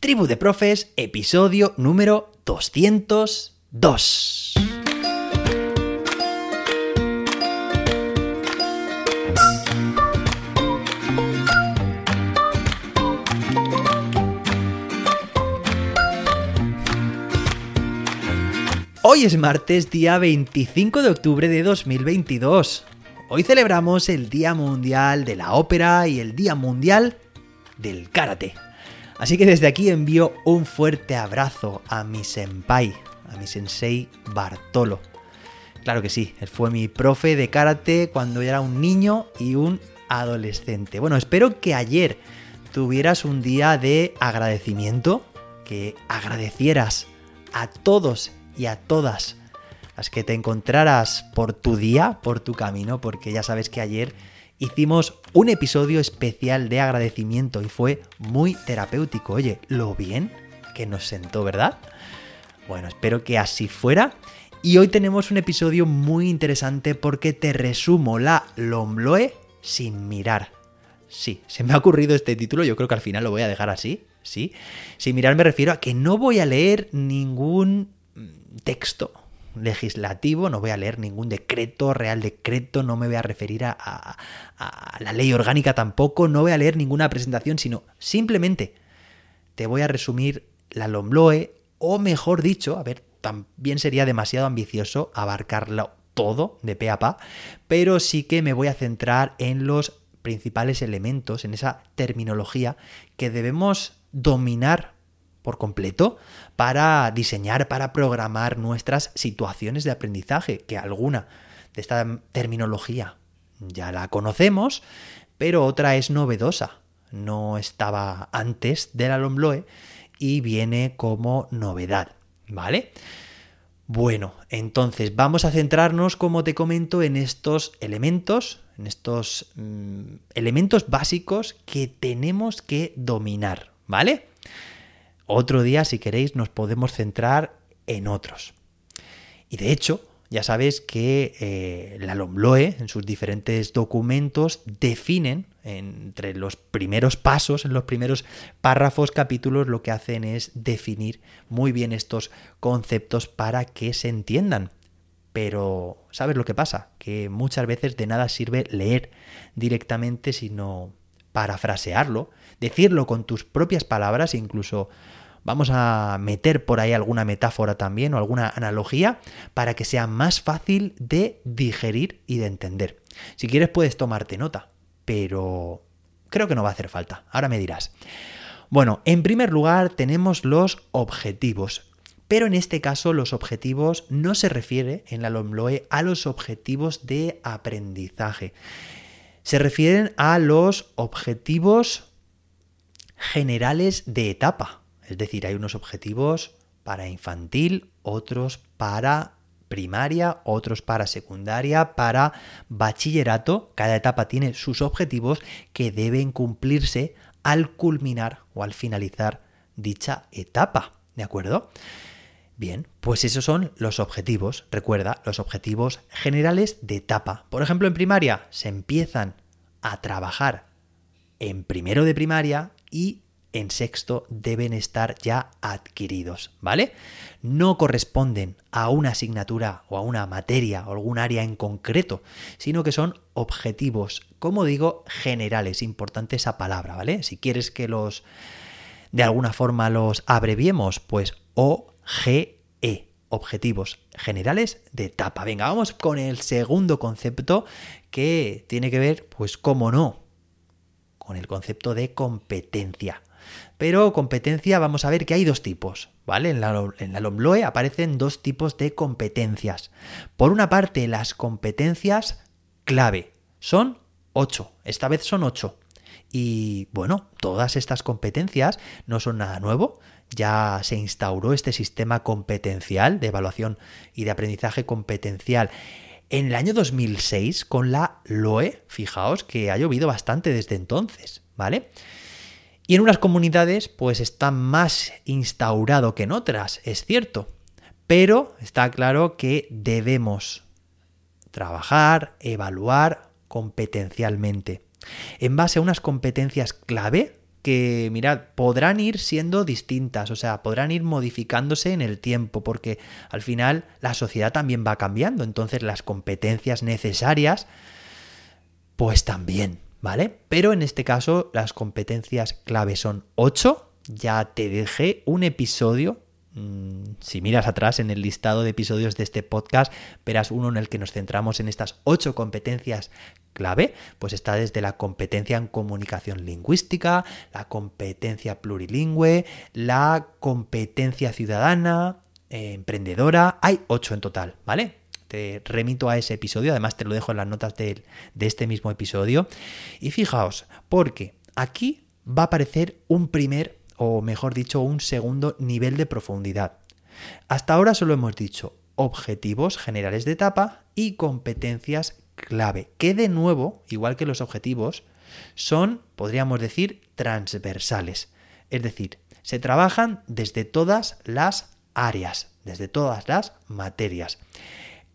Tribu de Profes, episodio número 202. Hoy es martes, día 25 de octubre de 2022. Hoy celebramos el Día Mundial de la Ópera y el Día Mundial del Karate. Así que desde aquí envío un fuerte abrazo a mi senpai, a mi sensei Bartolo. Claro que sí, él fue mi profe de karate cuando era un niño y un adolescente. Bueno, espero que ayer tuvieras un día de agradecimiento, que agradecieras a todos y a todas las que te encontraras por tu día, por tu camino, porque ya sabes que ayer hicimos un episodio especial de agradecimiento y fue muy terapéutico. Oye, lo bien que nos sentó, ¿verdad? Bueno, espero que así fuera. Y hoy tenemos un episodio muy interesante porque te resumo la Lombloe sin mirar. Sí, se me ha ocurrido este título, yo creo que al final lo voy a dejar así, sí. Sin mirar me refiero a que no voy a leer ningún texto legislativo, no voy a leer ningún decreto, real decreto, no me voy a referir a, la ley orgánica tampoco, no voy a leer ninguna presentación, sino simplemente te voy a resumir la LOMLOE, o mejor dicho, a ver, también sería demasiado ambicioso abarcarlo todo de pe a pa, pero sí que me voy a centrar en los principales elementos, en esa terminología que debemos dominar por completo para diseñar, para programar nuestras situaciones de aprendizaje, que alguna de esta terminología ya la conocemos, pero otra es novedosa. No estaba antes de la LOMLOE y viene como novedad, ¿vale? Bueno, entonces vamos a centrarnos, como te comento, en estos elementos, en estos mm, elementos básicos que tenemos que dominar, ¿vale? Otro día, si queréis, nos podemos centrar en otros. Y de hecho, ya sabes que eh, la LOMLOE, en sus diferentes documentos, definen entre los primeros pasos, en los primeros párrafos, capítulos, lo que hacen es definir muy bien estos conceptos para que se entiendan. Pero, ¿sabes lo que pasa? Que muchas veces de nada sirve leer directamente, sino parafrasearlo, decirlo con tus propias palabras, incluso Vamos a meter por ahí alguna metáfora también o alguna analogía para que sea más fácil de digerir y de entender. Si quieres puedes tomarte nota, pero creo que no va a hacer falta. Ahora me dirás. Bueno, en primer lugar tenemos los objetivos. Pero en este caso los objetivos no se refiere en la LOMLOE a los objetivos de aprendizaje. Se refieren a los objetivos generales de etapa. Es decir, hay unos objetivos para infantil, otros para primaria, otros para secundaria, para bachillerato. Cada etapa tiene sus objetivos que deben cumplirse al culminar o al finalizar dicha etapa. ¿De acuerdo? Bien, pues esos son los objetivos. Recuerda, los objetivos generales de etapa. Por ejemplo, en primaria se empiezan a trabajar en primero de primaria y en sexto deben estar ya adquiridos, ¿vale? No corresponden a una asignatura o a una materia o algún área en concreto, sino que son objetivos, como digo, generales. Importante esa palabra, ¿vale? Si quieres que los de alguna forma los abreviemos, pues OGE, objetivos generales de etapa. Venga, vamos con el segundo concepto que tiene que ver, pues, cómo no, con el concepto de competencia. Pero competencia, vamos a ver que hay dos tipos, ¿vale? En la, en la LOMLOE aparecen dos tipos de competencias. Por una parte, las competencias clave. Son ocho. Esta vez son ocho. Y bueno, todas estas competencias no son nada nuevo. Ya se instauró este sistema competencial de evaluación y de aprendizaje competencial en el año 2006 con la LOE. Fijaos que ha llovido bastante desde entonces, ¿vale? Y en unas comunidades pues está más instaurado que en otras, es cierto. Pero está claro que debemos trabajar, evaluar competencialmente. En base a unas competencias clave, que, mirad, podrán ir siendo distintas, o sea, podrán ir modificándose en el tiempo, porque al final la sociedad también va cambiando, entonces las competencias necesarias, pues también, ¿vale? Pero en este caso las competencias clave son 8, ya te dejé un episodio si miras atrás en el listado de episodios de este podcast, verás uno en el que nos centramos en estas ocho competencias clave, pues está desde la competencia en comunicación lingüística, la competencia plurilingüe, la competencia ciudadana, eh, emprendedora, hay ocho en total, ¿vale? Te remito a ese episodio, además te lo dejo en las notas de, de este mismo episodio. Y fijaos, porque aquí va a aparecer un primer o mejor dicho, un segundo nivel de profundidad. Hasta ahora solo hemos dicho objetivos generales de etapa y competencias clave, que de nuevo, igual que los objetivos, son, podríamos decir, transversales. Es decir, se trabajan desde todas las áreas, desde todas las materias.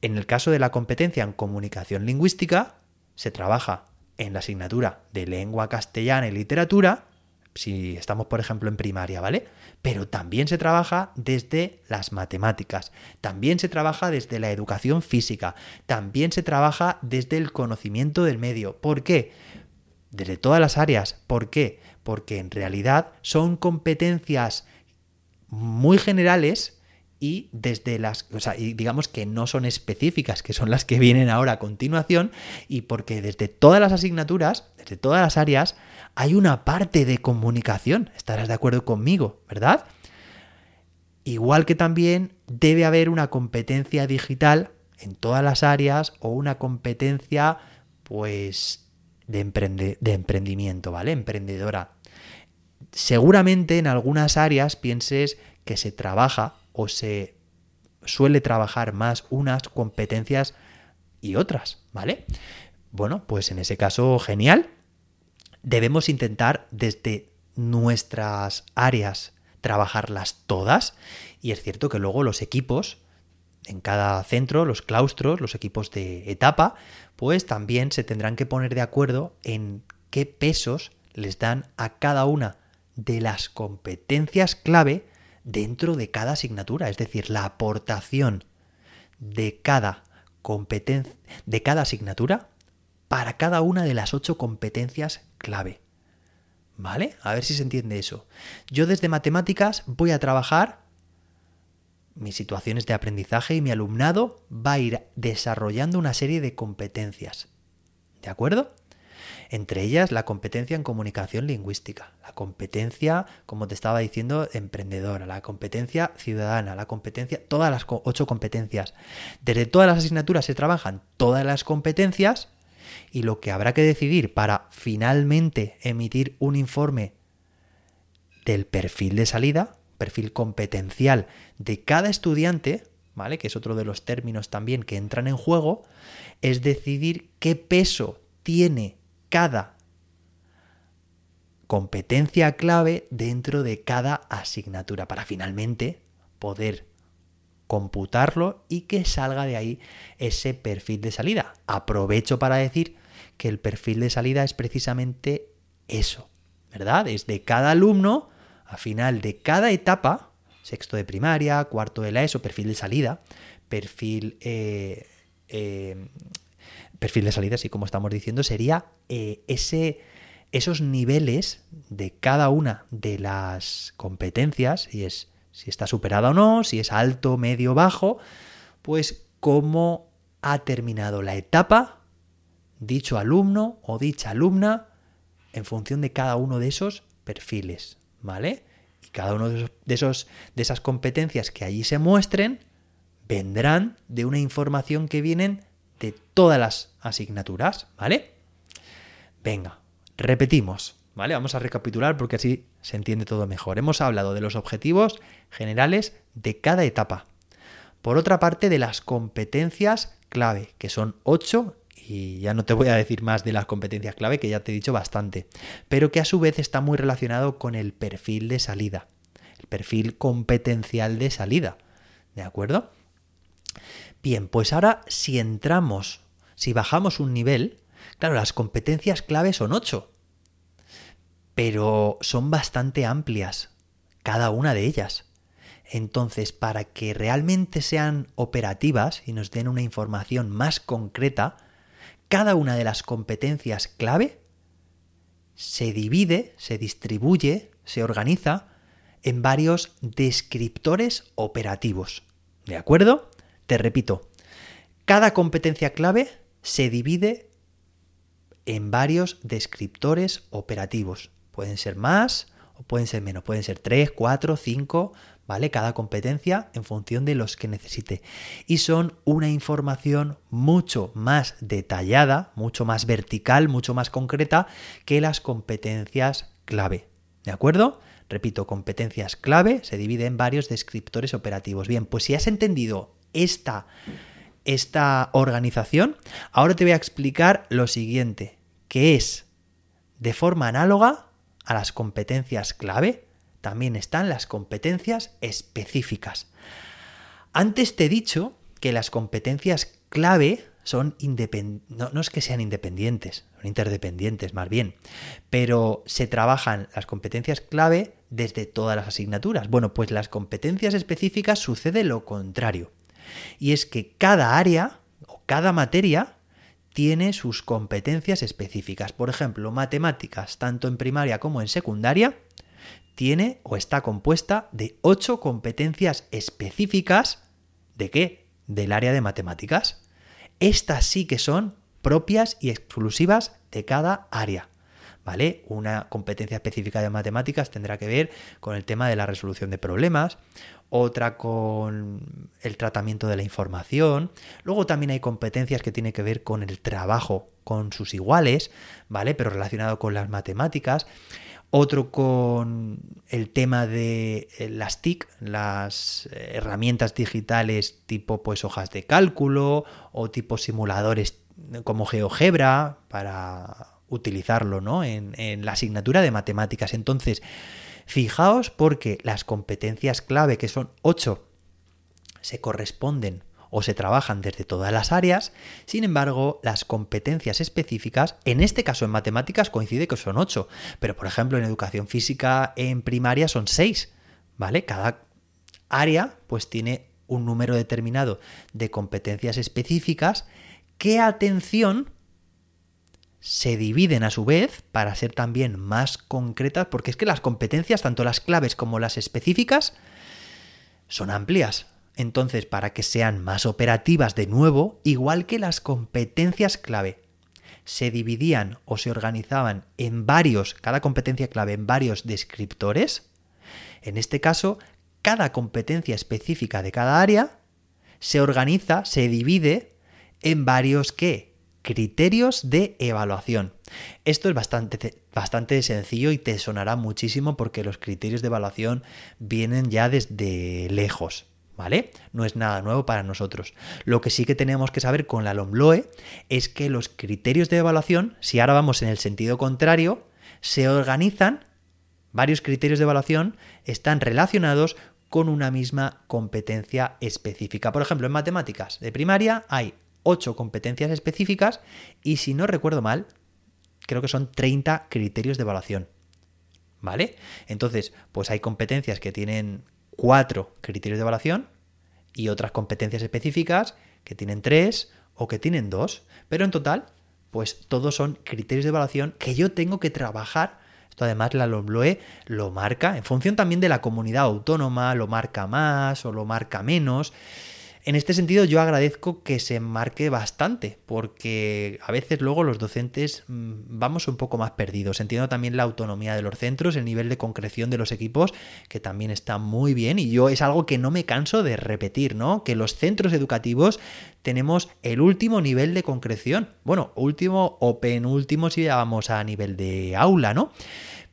En el caso de la competencia en comunicación lingüística, se trabaja en la asignatura de lengua castellana y literatura, si estamos, por ejemplo, en primaria, ¿vale? Pero también se trabaja desde las matemáticas, también se trabaja desde la educación física, también se trabaja desde el conocimiento del medio. ¿Por qué? Desde todas las áreas. ¿Por qué? Porque en realidad son competencias muy generales y desde las, o sea, digamos que no son específicas, que son las que vienen ahora a continuación, y porque desde todas las asignaturas, desde todas las áreas, hay una parte de comunicación. Estarás de acuerdo conmigo, ¿verdad? Igual que también debe haber una competencia digital en todas las áreas o una competencia, pues, de, de emprendimiento, ¿vale? Emprendedora. Seguramente en algunas áreas pienses que se trabaja o se suele trabajar más unas competencias y otras, ¿vale? Bueno, pues en ese caso, genial debemos intentar desde nuestras áreas trabajarlas todas. Y es cierto que luego los equipos en cada centro, los claustros, los equipos de etapa, pues también se tendrán que poner de acuerdo en qué pesos les dan a cada una de las competencias clave dentro de cada asignatura, es decir, la aportación de cada competencia de cada asignatura para cada una de las ocho competencias clave. ¿Vale? A ver si se entiende eso. Yo desde matemáticas voy a trabajar mis situaciones de aprendizaje y mi alumnado va a ir desarrollando una serie de competencias. ¿De acuerdo? Entre ellas la competencia en comunicación lingüística, la competencia, como te estaba diciendo, emprendedora, la competencia ciudadana, la competencia, todas las ocho competencias. Desde todas las asignaturas se trabajan todas las competencias y lo que habrá que decidir para finalmente emitir un informe del perfil de salida, perfil competencial de cada estudiante, ¿vale? Que es otro de los términos también que entran en juego, es decidir qué peso tiene cada competencia clave dentro de cada asignatura para finalmente poder computarlo y que salga de ahí ese perfil de salida. Aprovecho para decir que el perfil de salida es precisamente eso, ¿verdad? Es de cada alumno, a final de cada etapa, sexto de primaria, cuarto de la ESO, perfil de salida, perfil, eh, eh, perfil de salida, así como estamos diciendo, sería eh, ese, esos niveles de cada una de las competencias, y es si está superada o no, si es alto, medio, bajo, pues cómo ha terminado la etapa dicho alumno o dicha alumna en función de cada uno de esos perfiles, ¿vale? Y cada uno de esos, de esas competencias que allí se muestren vendrán de una información que vienen de todas las asignaturas, ¿vale? Venga, repetimos. ¿Vale? Vamos a recapitular porque así se entiende todo mejor. Hemos hablado de los objetivos generales de cada etapa. Por otra parte, de las competencias clave, que son ocho, y ya no te voy a decir más de las competencias clave, que ya te he dicho bastante, pero que a su vez está muy relacionado con el perfil de salida, el perfil competencial de salida. ¿De acuerdo? Bien, pues ahora si entramos, si bajamos un nivel, claro, las competencias clave son ocho, pero son bastante amplias, cada una de ellas. Entonces, para que realmente sean operativas y nos den una información más concreta, cada una de las competencias clave se divide, se distribuye, se organiza en varios descriptores operativos. ¿De acuerdo? Te repito, cada competencia clave se divide en varios descriptores operativos. Pueden ser más o pueden ser menos, pueden ser 3, 4, 5, ¿vale? Cada competencia en función de los que necesite. Y son una información mucho más detallada, mucho más vertical, mucho más concreta que las competencias clave. ¿De acuerdo? Repito, competencias clave se divide en varios descriptores operativos. Bien, pues si has entendido esta, esta organización, ahora te voy a explicar lo siguiente, que es de forma análoga a las competencias clave, también están las competencias específicas. Antes te he dicho que las competencias clave son independientes, no, es que sean independientes, son interdependientes más bien, pero se trabajan las competencias clave desde todas las asignaturas. Bueno, pues las competencias específicas sucede lo contrario. Y es que cada área o cada materia tiene sus competencias específicas. Por ejemplo, matemáticas, tanto en primaria como en secundaria, tiene o está compuesta de ocho competencias específicas de qué? Del área de matemáticas. Estas sí que son propias y exclusivas de cada área. ¿Vale? Una competencia específica de matemáticas tendrá que ver con el tema de la resolución de problemas, otra con el tratamiento de la información. Luego también hay competencias que tienen que ver con el trabajo con sus iguales, ¿vale? Pero relacionado con las matemáticas otro con el tema de eh, las TIC, las eh, herramientas digitales tipo pues hojas de cálculo o tipo simuladores como GeoGebra para utilizarlo ¿no? en, en la asignatura de matemáticas. Entonces, fijaos porque las competencias clave, que son ocho, se corresponden o se trabajan desde todas las áreas, sin embargo, las competencias específicas, en este caso en matemáticas coincide que son 8, pero por ejemplo en educación física en primaria son 6, ¿vale? Cada área pues tiene un número determinado de competencias específicas que, atención, se dividen a su vez para ser también más concretas, porque es que las competencias, tanto las claves como las específicas, son amplias. Entonces, para que sean más operativas de nuevo, igual que las competencias clave se dividían o se organizaban en varios, cada competencia clave en varios descriptores, en este caso, cada competencia específica de cada área se organiza, se divide en varios ¿qué? Criterios de evaluación. Esto es bastante, bastante sencillo y te sonará muchísimo porque los criterios de evaluación vienen ya desde lejos. ¿vale? No es nada nuevo para nosotros. Lo que sí que tenemos que saber con la LOMLOE es que los criterios de evaluación, si ahora vamos en el sentido contrario, se organizan, varios criterios de evaluación están relacionados con una misma competencia específica. Por ejemplo, en matemáticas de primaria hay 8 competencias específicas y si no recuerdo mal, creo que son 30 criterios de evaluación. ¿Vale? Entonces, pues hay competencias que tienen cuatro criterios de evaluación y otras competencias específicas que tienen tres o que tienen dos. Pero en total, pues todos son criterios de evaluación que yo tengo que trabajar. Esto además la LOMLOE lo marca en función también de la comunidad autónoma, lo marca más o lo marca menos. En este sentido yo agradezco que se marque bastante, porque a veces luego los docentes mm, vamos un poco más perdidos. Entiendo también la autonomía de los centros, el nivel de concreción de los equipos, que también está muy bien y yo es algo que no me canso de repetir, ¿no? Que los centros educativos tenemos el último nivel de concreción. Bueno, último o penúltimo si vamos a nivel de aula, ¿no?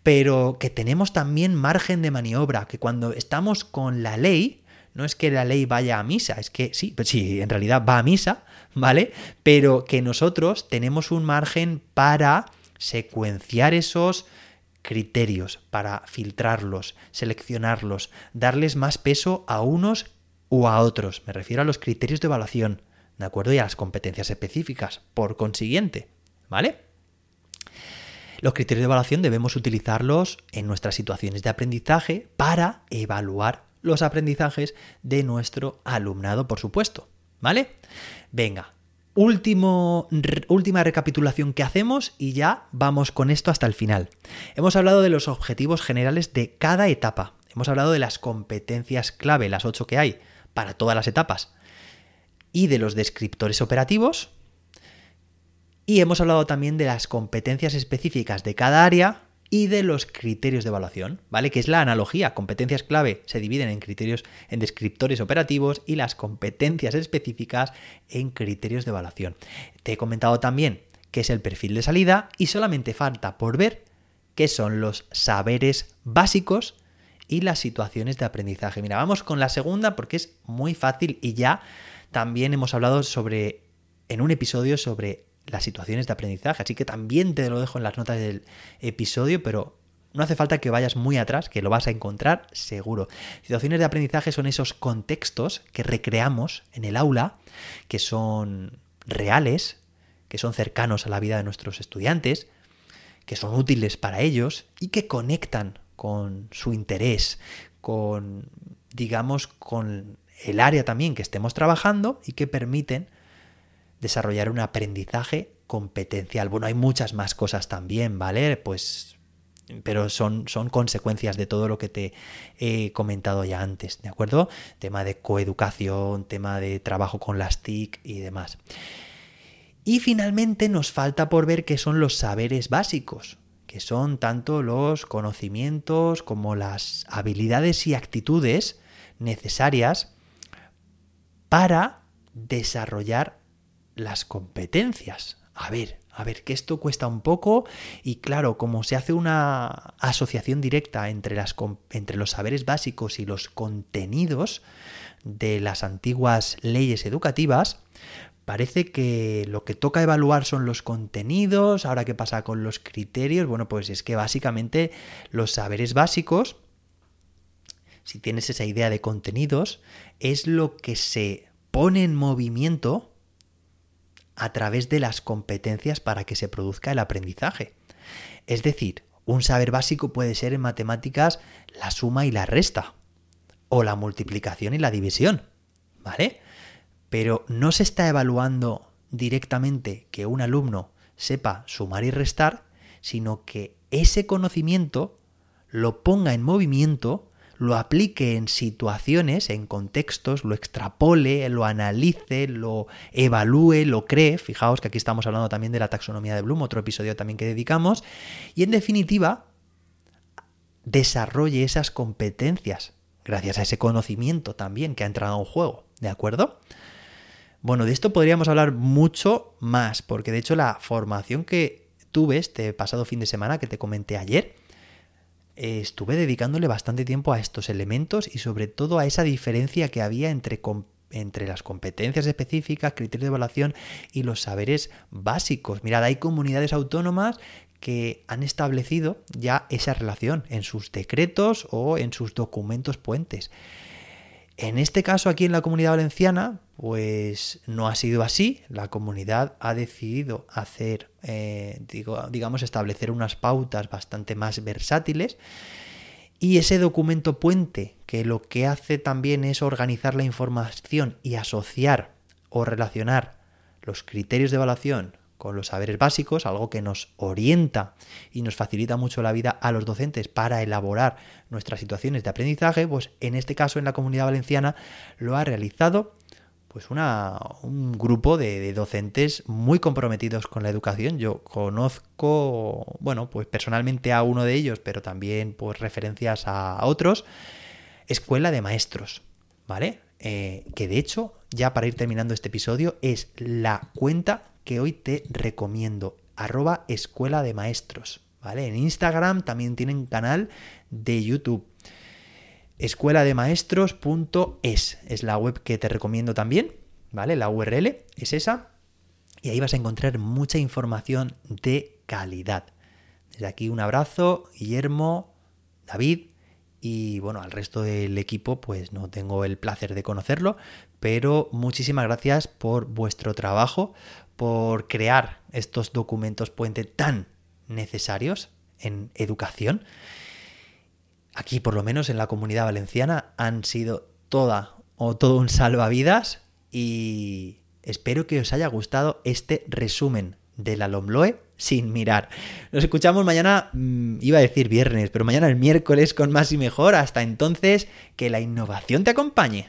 Pero que tenemos también margen de maniobra, que cuando estamos con la ley, no es que la ley vaya a misa, es que sí, sí, en realidad va a misa, ¿vale? Pero que nosotros tenemos un margen para secuenciar esos criterios, para filtrarlos, seleccionarlos, darles más peso a unos u a otros. Me refiero a los criterios de evaluación, ¿de acuerdo? Y a las competencias específicas, por consiguiente, ¿vale? Los criterios de evaluación debemos utilizarlos en nuestras situaciones de aprendizaje para evaluar los aprendizajes de nuestro alumnado, por supuesto. ¿Vale? Venga, Último, última recapitulación que hacemos y ya vamos con esto hasta el final. Hemos hablado de los objetivos generales de cada etapa. Hemos hablado de las competencias clave, las ocho que hay para todas las etapas. Y de los descriptores operativos. Y hemos hablado también de las competencias específicas de cada área y de los criterios de evaluación, ¿vale? Que es la analogía. Competencias clave se dividen en criterios, en descriptores operativos y las competencias específicas en criterios de evaluación. Te he comentado también qué es el perfil de salida y solamente falta por ver qué son los saberes básicos y las situaciones de aprendizaje. Mira, vamos con la segunda porque es muy fácil y ya también hemos hablado sobre en un episodio sobre las situaciones de aprendizaje. Así que también te lo dejo en las notas del episodio, pero no hace falta que vayas muy atrás, que lo vas a encontrar seguro. Situaciones de aprendizaje son esos contextos que recreamos en el aula, que son reales, que son cercanos a la vida de nuestros estudiantes, que son útiles para ellos y que conectan con su interés, con, digamos, con el área también que estemos trabajando y que permiten desarrollar un aprendizaje competencial. Bueno, hay muchas más cosas también, ¿vale? Pues pero son, son, consecuencias de todo lo que te he comentado ya antes, ¿de acuerdo? Tema de coeducación, tema de trabajo con las TIC y demás. Y finalmente nos falta por ver qué son los saberes básicos, que son tanto los conocimientos como las habilidades y actitudes necesarias para desarrollar las competencias. A ver, a ver, que esto cuesta un poco y claro, como se hace una asociación directa entre, las, entre los saberes básicos y los contenidos de las antiguas leyes educativas, parece que lo que toca evaluar son los contenidos, ahora qué pasa con los criterios, bueno, pues es que básicamente los saberes básicos, si tienes esa idea de contenidos, es lo que se pone en movimiento a través de las competencias para que se produzca el aprendizaje. Es decir, un saber básico puede ser en matemáticas la suma y la resta, o la multiplicación y la división, ¿vale? Pero no se está evaluando directamente que un alumno sepa sumar y restar, sino que ese conocimiento lo ponga en movimiento lo aplique en situaciones, en contextos, lo extrapole, lo analice, lo evalúe, lo cree. Fijaos que aquí estamos hablando también de la taxonomía de Bloom, otro episodio también que dedicamos. Y en definitiva, desarrolle esas competencias gracias a ese conocimiento también que ha entrado en juego. ¿De acuerdo? Bueno, de esto podríamos hablar mucho más, porque de hecho la formación que tuve este pasado fin de semana que te comenté ayer, estuve dedicándole bastante tiempo a estos elementos y sobre todo a esa diferencia que había entre, entre las competencias específicas, criterios de evaluación y los saberes básicos. Mirad, hay comunidades autónomas que han establecido ya esa relación en sus decretos o en sus documentos puentes. En este caso, aquí en la comunidad valenciana, pues no ha sido así. La comunidad ha decidido hacer, eh, digamos, establecer unas pautas bastante más versátiles. Y ese documento puente, que lo que hace también es organizar la información y asociar o relacionar los criterios de evaluación con los saberes básicos, algo que nos orienta y nos facilita mucho la vida a los docentes para elaborar nuestras situaciones de aprendizaje, pues en este caso en la comunidad valenciana lo ha realizado pues una, un grupo de, docentes muy comprometidos con la educación. Yo conozco, bueno, pues personalmente a uno de ellos, pero también pues referencias a otros. Escuela de maestros, ¿vale? Eh, que de hecho, ya para ir terminando este episodio, es la cuenta que hoy te recomiendo, arroba escuela de maestros, ¿vale? En Instagram también tienen canal de YouTube. Escuela de maestros.es es la web que te recomiendo también, ¿vale? La URL es esa. Y ahí vas a encontrar mucha información de calidad. Desde aquí un abrazo, Guillermo, David y bueno, al resto del equipo pues no tengo el placer de conocerlo, pero muchísimas gracias por vuestro trabajo, por crear estos documentos puente tan necesarios en educación, aquí por lo menos en la comunidad valenciana han sido toda o todo un salvavidas y espero que os haya gustado este resumen de la LOMLOE sin mirar. Nos escuchamos mañana, mm, iba a decir viernes, pero mañana el miércoles con más y mejor. Hasta entonces, que la innovación te acompañe.